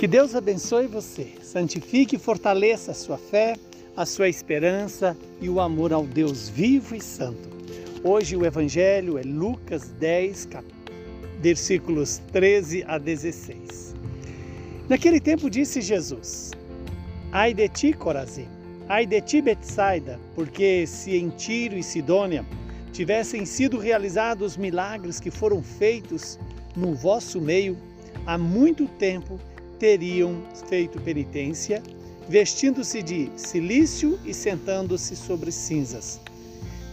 Que Deus abençoe você, santifique e fortaleça a sua fé, a sua esperança e o amor ao Deus vivo e santo. Hoje o Evangelho é Lucas 10, versículos 13 a 16. Naquele tempo disse Jesus: Ai de ti, Corazim, ai de ti, Betsaida, porque se em Tiro e Sidônia tivessem sido realizados os milagres que foram feitos no vosso meio, há muito tempo teriam feito penitência, vestindo-se de silício e sentando-se sobre cinzas.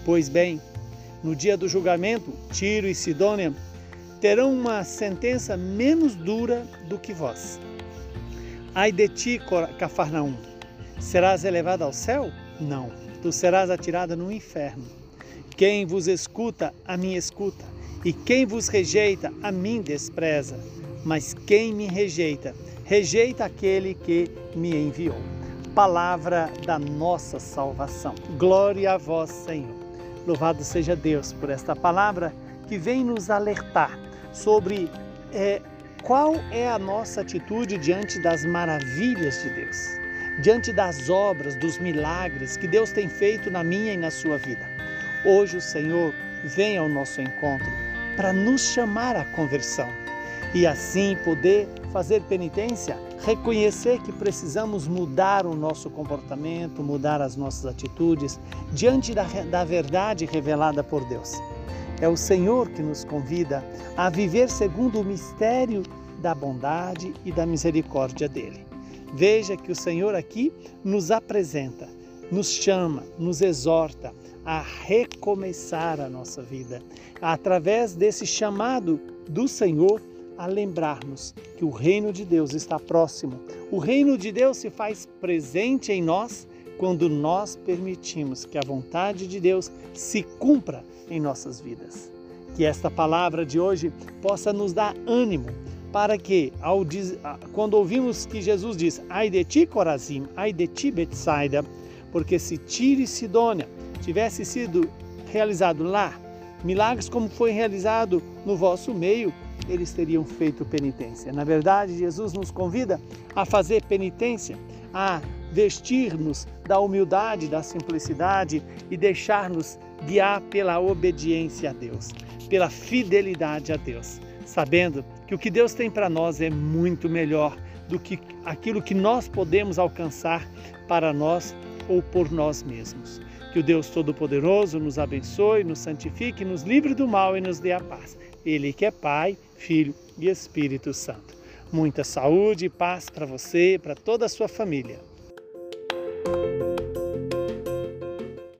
Pois bem, no dia do julgamento, Tiro e Sidônia terão uma sentença menos dura do que vós. Ai de ti, Cafarnaum, serás elevado ao céu? Não, tu serás atirada no inferno. Quem vos escuta, a mim escuta, e quem vos rejeita, a mim despreza. Mas quem me rejeita, rejeita aquele que me enviou. Palavra da nossa salvação. Glória a vós, Senhor. Louvado seja Deus por esta palavra que vem nos alertar sobre é, qual é a nossa atitude diante das maravilhas de Deus, diante das obras, dos milagres que Deus tem feito na minha e na sua vida. Hoje o Senhor vem ao nosso encontro para nos chamar à conversão e assim poder fazer penitência, reconhecer que precisamos mudar o nosso comportamento, mudar as nossas atitudes diante da, da verdade revelada por Deus. É o Senhor que nos convida a viver segundo o mistério da bondade e da misericórdia dele. Veja que o Senhor aqui nos apresenta, nos chama, nos exorta a recomeçar a nossa vida, através desse chamado do Senhor a lembrarmos que o reino de Deus está próximo. O reino de Deus se faz presente em nós quando nós permitimos que a vontade de Deus se cumpra em nossas vidas. Que esta palavra de hoje possa nos dar ânimo para que, ao, quando ouvimos que Jesus diz, ai de ti, Corazim, ai de ti, Betsaida, porque se Tire e Sidônia tivesse sido realizado lá, milagres como foi realizado no vosso meio, eles teriam feito penitência. Na verdade, Jesus nos convida a fazer penitência, a vestir-nos da humildade, da simplicidade e deixar-nos guiar pela obediência a Deus, pela fidelidade a Deus, sabendo que o que Deus tem para nós é muito melhor do que aquilo que nós podemos alcançar para nós ou por nós mesmos. Que o Deus Todo-Poderoso nos abençoe, nos santifique, nos livre do mal e nos dê a paz. Ele que é Pai, Filho e Espírito Santo. Muita saúde e paz para você e para toda a sua família.